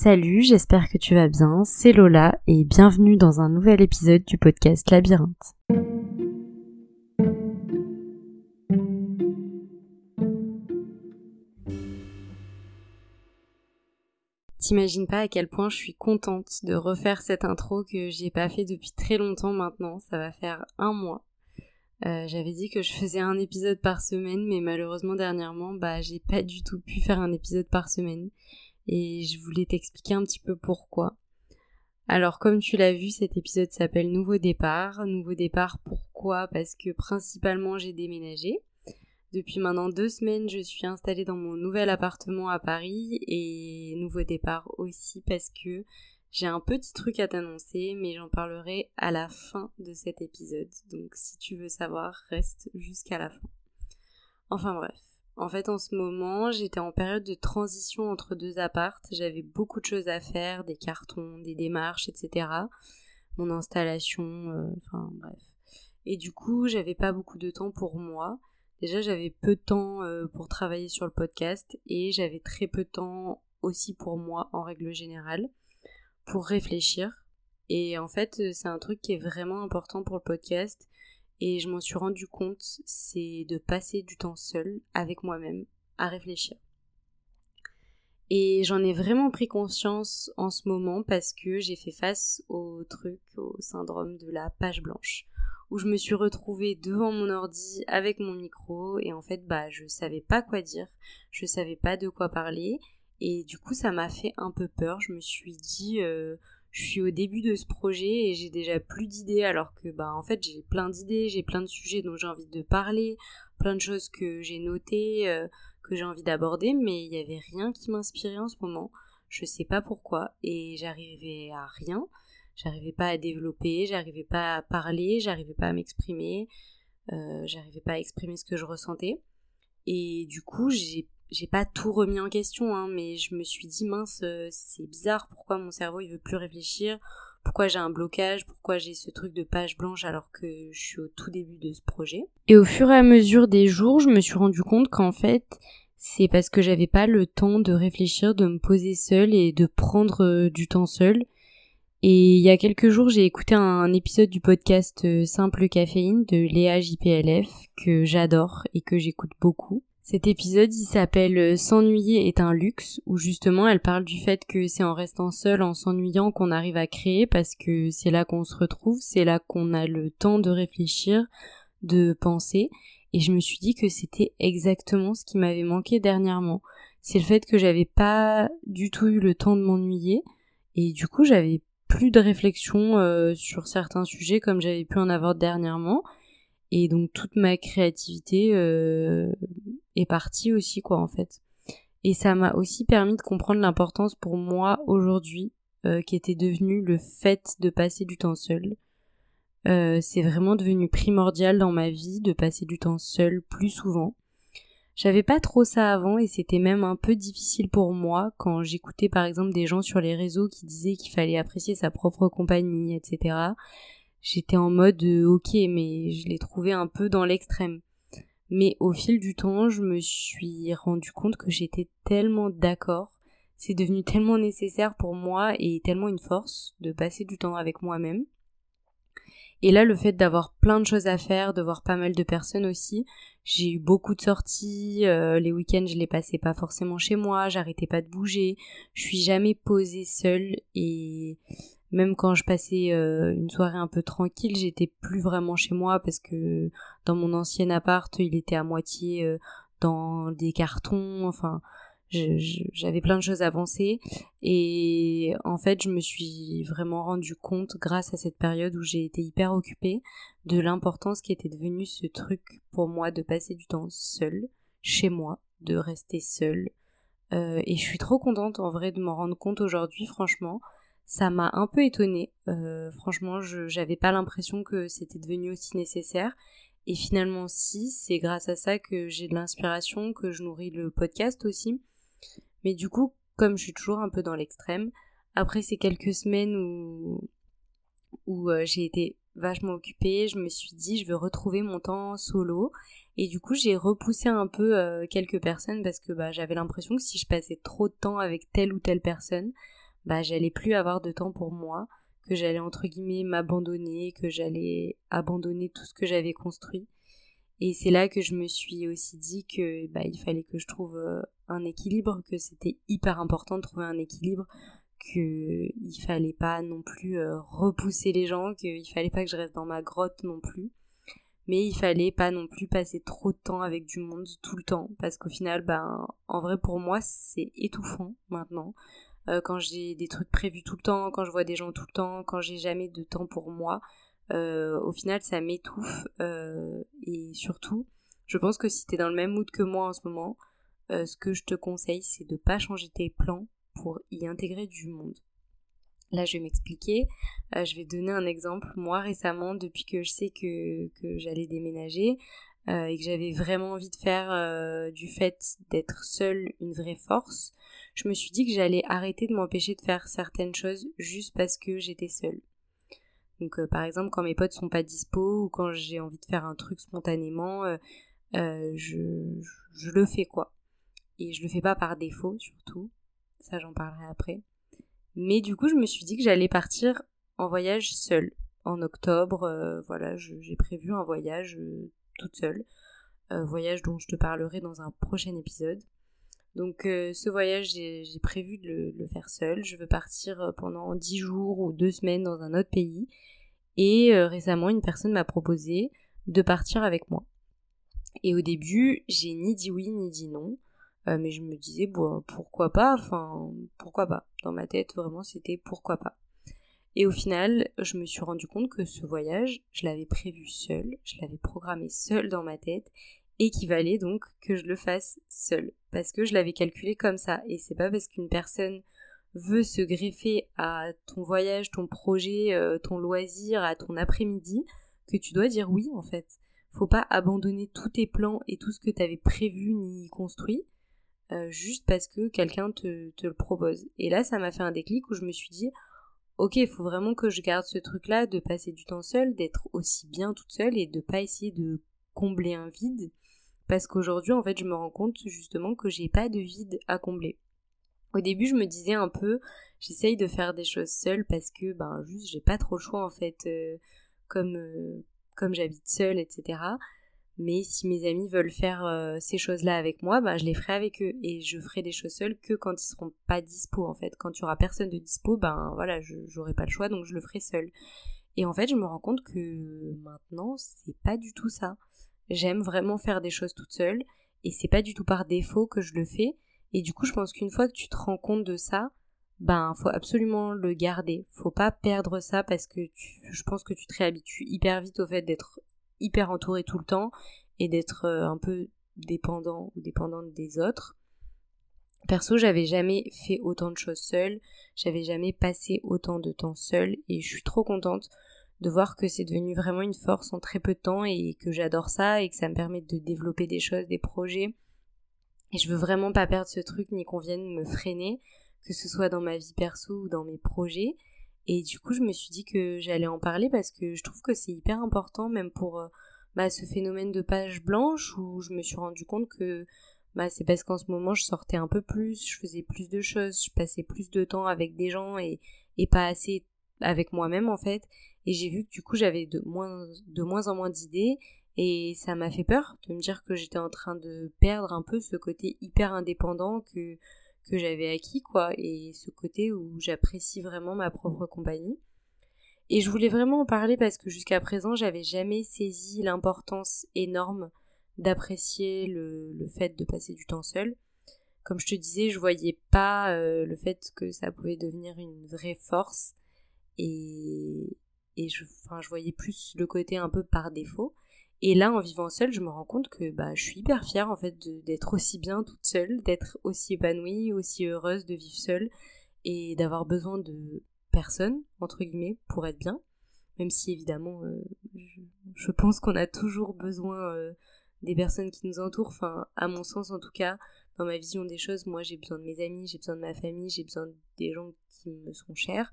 Salut, j'espère que tu vas bien, c'est Lola et bienvenue dans un nouvel épisode du podcast Labyrinthe. T'imagines pas à quel point je suis contente de refaire cette intro que j'ai pas fait depuis très longtemps maintenant, ça va faire un mois. Euh, j'avais dit que je faisais un épisode par semaine, mais malheureusement dernièrement, bah j'ai pas du tout pu faire un épisode par semaine. Et je voulais t'expliquer un petit peu pourquoi. Alors comme tu l'as vu, cet épisode s'appelle Nouveau départ. Nouveau départ pourquoi? Parce que principalement j'ai déménagé. Depuis maintenant deux semaines, je suis installée dans mon nouvel appartement à Paris et nouveau départ aussi parce que j'ai un petit truc à t'annoncer, mais j'en parlerai à la fin de cet épisode. Donc si tu veux savoir, reste jusqu'à la fin. Enfin bref. En fait, en ce moment, j'étais en période de transition entre deux appartes. J'avais beaucoup de choses à faire, des cartons, des démarches, etc. Mon installation, euh, enfin bref. Et du coup, j'avais pas beaucoup de temps pour moi. Déjà, j'avais peu de temps euh, pour travailler sur le podcast et j'avais très peu de temps aussi pour moi en règle générale pour réfléchir. Et en fait, euh, c'est un truc qui est vraiment important pour le podcast et je m'en suis rendu compte, c'est de passer du temps seul avec moi-même à réfléchir. Et j'en ai vraiment pris conscience en ce moment parce que j'ai fait face au truc, au syndrome de la page blanche où je me suis retrouvée devant mon ordi avec mon micro et en fait bah je savais pas quoi dire, je savais pas de quoi parler et du coup ça m'a fait un peu peur. Je me suis dit euh, je suis au début de ce projet et j'ai déjà plus d'idées alors que bah en fait j'ai plein d'idées, j'ai plein de sujets dont j'ai envie de parler, plein de choses que j'ai notées, euh, que j'ai envie d'aborder mais il y avait rien qui m'inspirait en ce moment. Je sais pas pourquoi et j'arrivais à rien j'arrivais pas à développer, j'arrivais pas à parler, j'arrivais pas à m'exprimer, euh, j'arrivais pas à exprimer ce que je ressentais. Et du coup, j'ai j'ai pas tout remis en question, hein, mais je me suis dit mince, euh, c'est bizarre, pourquoi mon cerveau il veut plus réfléchir, pourquoi j'ai un blocage, pourquoi j'ai ce truc de page blanche alors que je suis au tout début de ce projet? Et au fur et à mesure des jours, je me suis rendu compte qu'en fait, c'est parce que j'avais pas le temps de réfléchir, de me poser seule et de prendre euh, du temps seul et il y a quelques jours, j'ai écouté un épisode du podcast euh, Simple Caféine de Léa JPLF que j'adore et que j'écoute beaucoup. Cet épisode, il s'appelle euh, S'ennuyer est un luxe, où justement elle parle du fait que c'est en restant seul, en s'ennuyant qu'on arrive à créer, parce que c'est là qu'on se retrouve, c'est là qu'on a le temps de réfléchir, de penser, et je me suis dit que c'était exactement ce qui m'avait manqué dernièrement. C'est le fait que j'avais pas du tout eu le temps de m'ennuyer, et du coup j'avais plus de réflexion euh, sur certains sujets comme j'avais pu en avoir dernièrement. Et donc toute ma créativité euh, est partie aussi quoi en fait. Et ça m'a aussi permis de comprendre l'importance pour moi aujourd'hui euh, qui était devenu le fait de passer du temps seul. c'est vraiment devenu primordial dans ma vie de passer du temps seul plus souvent. J'avais pas trop ça avant et c'était même un peu difficile pour moi quand j'écoutais par exemple des gens sur les réseaux qui disaient qu'il fallait apprécier sa propre compagnie, etc. J'étais en mode euh, ok mais je l'ai trouvé un peu dans l'extrême. Mais au fil du temps, je me suis rendu compte que j'étais tellement d'accord. C'est devenu tellement nécessaire pour moi et tellement une force de passer du temps avec moi-même et là, le fait d'avoir plein de choses à faire, de voir pas mal de personnes aussi, j'ai eu beaucoup de sorties, euh, les week-ends je les passais pas forcément chez moi, j'arrêtais pas de bouger, je suis jamais posée seule et même quand je passais euh, une soirée un peu tranquille, j'étais plus vraiment chez moi parce que dans mon ancien appart, il était à moitié euh, dans des cartons, enfin j'avais plein de choses avancées et en fait je me suis vraiment rendu compte grâce à cette période où j'ai été hyper occupée de l'importance qui était devenu ce truc pour moi de passer du temps seul chez moi de rester seule. Euh, et je suis trop contente en vrai de m'en rendre compte aujourd'hui franchement ça m'a un peu étonnée. Euh, franchement je j'avais pas l'impression que c'était devenu aussi nécessaire. Et finalement si c'est grâce à ça que j'ai de l'inspiration que je nourris le podcast aussi. Mais du coup, comme je suis toujours un peu dans l'extrême, après ces quelques semaines où, où euh, j'ai été vachement occupée, je me suis dit je veux retrouver mon temps solo. Et du coup, j'ai repoussé un peu euh, quelques personnes parce que bah, j'avais l'impression que si je passais trop de temps avec telle ou telle personne, bah j'allais plus avoir de temps pour moi, que j'allais entre guillemets m'abandonner, que j'allais abandonner tout ce que j'avais construit. Et c'est là que je me suis aussi dit que bah, il fallait que je trouve euh, un équilibre, que c'était hyper important de trouver un équilibre, qu'il fallait pas non plus euh, repousser les gens, qu'il fallait pas que je reste dans ma grotte non plus. Mais il fallait pas non plus passer trop de temps avec du monde tout le temps, parce qu'au final, ben, en vrai pour moi, c'est étouffant maintenant. Euh, quand j'ai des trucs prévus tout le temps, quand je vois des gens tout le temps, quand j'ai jamais de temps pour moi, euh, au final ça m'étouffe euh, et surtout je pense que si t'es dans le même mood que moi en ce moment ce que je te conseille c'est de pas changer tes plans pour y intégrer du monde. Là je vais m'expliquer. Je vais donner un exemple. Moi récemment depuis que je sais que, que j'allais déménager et que j'avais vraiment envie de faire du fait d'être seule une vraie force je me suis dit que j'allais arrêter de m'empêcher de faire certaines choses juste parce que j'étais seule donc euh, par exemple quand mes potes sont pas dispo ou quand j'ai envie de faire un truc spontanément, euh, euh, je, je, le fais quoi. Et je le fais pas par défaut surtout. Ça j'en parlerai après. Mais du coup je me suis dit que j'allais partir en voyage seule. En octobre, voilà, j'ai prévu un voyage toute seule. voyage dont je te parlerai dans un prochain épisode. Donc ce voyage, j'ai prévu de le, faire seul. Je veux partir pendant 10 jours ou 2 semaines dans un autre pays. Et euh, récemment, une personne m'a proposé de partir avec moi. Et au début, j'ai ni dit oui ni dit non. Euh, mais je me disais, bon, pourquoi pas? Enfin, pourquoi pas? Dans ma tête, vraiment, c'était pourquoi pas. Et au final, je me suis rendu compte que ce voyage, je l'avais prévu seul, je l'avais programmé seul dans ma tête, et qu'il valait donc que je le fasse seul. Parce que je l'avais calculé comme ça. Et c'est pas parce qu'une personne veut se greffer à ton voyage, ton projet, euh, ton loisir, à ton après-midi, que tu dois dire oui en fait. Faut pas abandonner tous tes plans et tout ce que tu avais prévu ni construit euh, juste parce que quelqu'un te, le propose. Et là, ça m'a fait un déclic où je me suis dit, ok, il faut vraiment que je garde ce truc-là de passer du temps seul, d'être aussi bien toute seule et de pas essayer de combler un vide. Parce qu'aujourd'hui, en fait, je me rends compte justement que j'ai pas de vide à combler. Au début, je me disais un peu, j'essaye de faire des choses seule parce que, ben, juste, j'ai pas trop le choix en fait, euh, comme, euh, comme j'habite seule, etc. Mais si mes amis veulent faire euh, ces choses-là avec moi, ben, je les ferai avec eux et je ferai des choses seules que quand ils seront pas dispo en fait. Quand il y aura personne de dispo, ben voilà, j'aurai pas le choix donc je le ferai seule. Et en fait, je me rends compte que maintenant, c'est pas du tout ça. J'aime vraiment faire des choses toute seule et c'est pas du tout par défaut que je le fais et du coup, je pense qu'une fois que tu te rends compte de ça, ben faut absolument le garder. Faut pas perdre ça parce que je pense que tu te réhabitues hyper vite au fait d'être hyper entouré tout le temps et d'être euh, un peu dépendant ou dépendante des autres. Perso, j'avais jamais fait autant de choses seule, j'avais jamais passé autant de temps seule et je suis trop contente de voir que c'est devenu vraiment une force en très peu de temps et que j'adore ça et que ça me permet de développer des choses, des projets et je veux vraiment pas perdre ce truc ni qu'on vienne me freiner, que ce soit dans ma vie perso ou dans mes projets. Et du coup, je me suis dit que j'allais en parler parce que je trouve que c'est hyper important, même pour euh, bah, ce phénomène de page blanche où je me suis rendu compte que bah, c'est parce qu'en ce moment je sortais un peu plus, je faisais plus de choses, je passais plus de temps avec des gens et, et pas assez avec moi-même en fait. Et j'ai vu que du coup j'avais de moins, de moins en moins d'idées et ça m'a fait peur de me dire que j'étais en train de perdre un peu ce côté hyper indépendant que, que j'avais acquis, quoi, et ce côté où j'apprécie vraiment ma propre compagnie. Et je voulais vraiment en parler parce que jusqu'à présent, j'avais jamais saisi l'importance énorme d'apprécier le, le, fait de passer du temps seul. Comme je te disais, je voyais pas euh, le fait que ça pouvait devenir une vraie force et, et je, enfin, je voyais plus le côté un peu par défaut. Et là, en vivant seule, je me rends compte que bah, je suis hyper fière en fait d'être aussi bien toute seule, d'être aussi épanouie, aussi heureuse de vivre seule et d'avoir besoin de personne entre guillemets pour être bien. Même si évidemment, euh, je, pense qu'on a toujours besoin euh, des personnes qui nous entourent. Enfin, à mon sens en tout cas, dans ma vision des choses, moi j'ai besoin de mes amis, j'ai besoin de ma famille, j'ai besoin des gens qui me sont chers.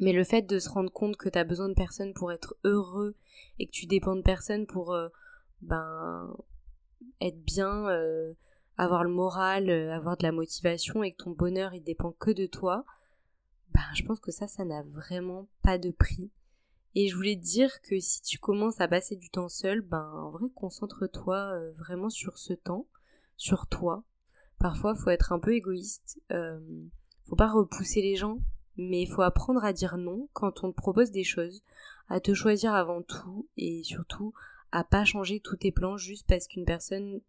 Mais le fait de se rendre compte que tu as besoin de personne pour être heureux et que tu dépends de personne pour euh, ben être bien, euh, avoir le moral, euh, avoir de la motivation et que ton bonheur il dépend que de toi, je pense que ça, ça n'a vraiment pas de prix. Et je voulais te dire que si tu commences à passer du temps seul, ben en vrai concentre-toi vraiment sur ce temps, sur toi. Parfois faut être un peu égoïste, faut pas repousser les gens, mais il faut apprendre à dire non quand on te propose des choses, à te choisir avant tout et surtout à pas changer tous tes plans juste parce qu'une personne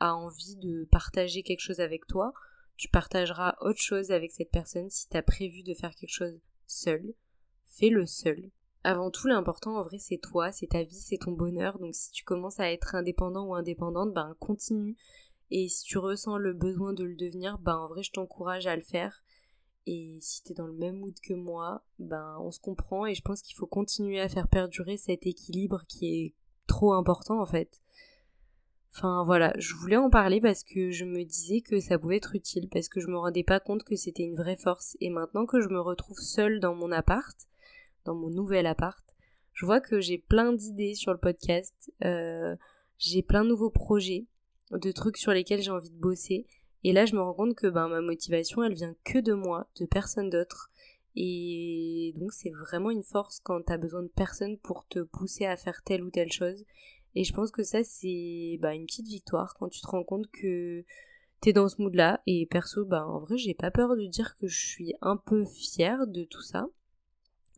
a envie de partager quelque chose avec toi. Tu partageras autre chose avec cette personne si tu as prévu de faire quelque chose seul. Fais-le seul avant tout, l'important en vrai, c'est toi, c'est ta vie, c'est ton bonheur. Donc si tu commences à être indépendant ou indépendante, ben continue. Et si tu ressens le besoin de le devenir, ben en vrai, je t'encourage à le faire. Et si t'es dans le même mood que moi, ben on se comprend et je pense qu'il faut continuer à faire perdurer cet équilibre qui est trop important en fait. Enfin voilà, je voulais en parler parce que je me disais que ça pouvait être utile, parce que je me rendais pas compte que c'était une vraie force. Et maintenant que je me retrouve seule dans mon appart, dans mon nouvel appart, je vois que j'ai plein d'idées sur le podcast, euh, j'ai plein de nouveaux projets, de trucs sur lesquels j'ai envie de bosser. Et là, je me rends compte que ben, ma motivation, elle vient que de moi, de personne d'autre. Et donc, c'est vraiment une force quand t'as besoin de personne pour te pousser à faire telle ou telle chose. Et je pense que ça, c'est bah, une petite victoire quand tu te rends compte que t'es dans ce mood-là. Et perso, bah, en vrai, j'ai pas peur de dire que je suis un peu fière de tout ça.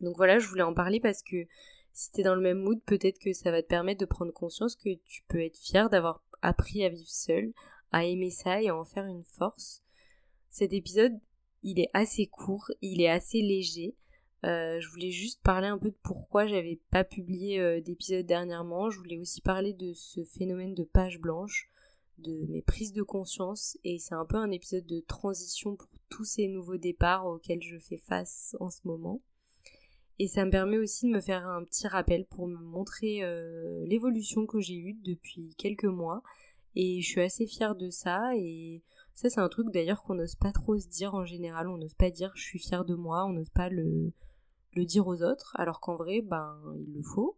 Donc voilà, je voulais en parler parce que si t'es dans le même mood, peut-être que ça va te permettre de prendre conscience que tu peux être fier d'avoir appris à vivre seul, à aimer ça et à en faire une force. Cet épisode, il est assez court, il est assez léger. Euh, je voulais juste parler un peu de pourquoi j'avais pas publié euh, d'épisode dernièrement. Je voulais aussi parler de ce phénomène de page blanche, de mes prises de conscience, et c'est un peu un épisode de transition pour tous ces nouveaux départs auxquels je fais face en ce moment. Et ça me permet aussi de me faire un petit rappel pour me montrer euh, l'évolution que j'ai eue depuis quelques mois. Et je suis assez fière de ça. Et ça, c'est un truc d'ailleurs qu'on n'ose pas trop se dire en général. On n'ose pas dire je suis fière de moi. On n'ose pas le, dire aux autres. Alors qu'en vrai, ben, il le faut,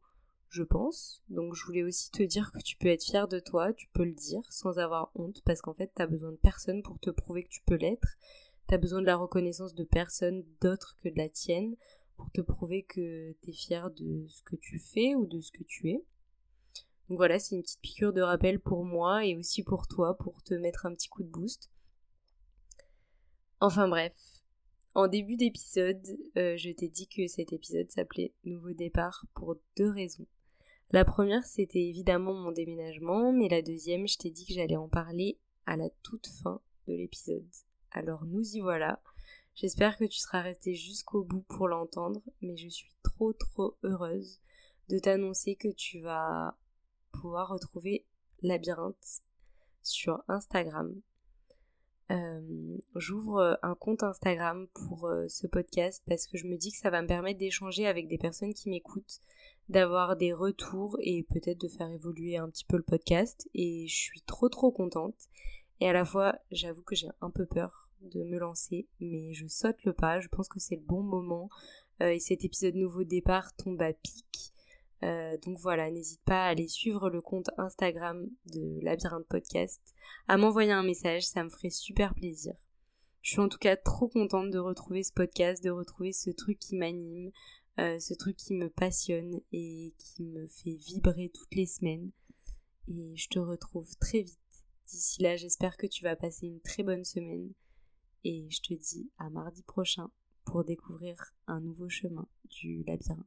je pense. Donc je voulais aussi te dire que tu peux être fière de toi. Tu peux le dire sans avoir honte. Parce qu'en fait, t'as besoin de personne pour te prouver que tu peux l'être. T'as besoin de la reconnaissance de personne d'autre que de la tienne pour te prouver que tu es fier de ce que tu fais ou de ce que tu es. Donc voilà, c'est une petite piqûre de rappel pour moi et aussi pour toi pour te mettre un petit coup de boost. Enfin bref, en début d'épisode, euh, je t'ai dit que cet épisode s'appelait Nouveau départ pour deux raisons. La première, c'était évidemment mon déménagement, mais la deuxième, je t'ai dit que j'allais en parler à la toute fin de l'épisode. Alors nous y voilà. J'espère que tu seras resté jusqu'au bout pour l'entendre, mais je suis trop trop heureuse de t'annoncer que tu vas pouvoir retrouver Labyrinthe sur Instagram. Euh, j'ouvre un compte Instagram pour euh, ce podcast parce que je me dis que ça va me permettre d'échanger avec des personnes qui m'écoutent, d'avoir des retours et peut-être de faire évoluer un petit peu le podcast. Et je suis trop trop contente. Et à la fois, j'avoue que j'ai un peu peur de me lancer, mais je saute le pas, je pense que c'est le bon moment. Euh, et cet épisode nouveau départ tombe à pic. Euh, donc voilà, n'hésite pas à aller suivre le compte Instagram de Labyrinthe Podcast, à m'envoyer un message, ça me ferait super plaisir. Je suis en tout cas trop contente de retrouver ce podcast, de retrouver ce truc qui m'anime, euh, ce truc qui me passionne et qui me fait vibrer toutes les semaines. Et je te retrouve très vite. D'ici là, j'espère que tu vas passer une très bonne semaine et je te dis à mardi prochain pour découvrir un nouveau chemin du labyrinthe.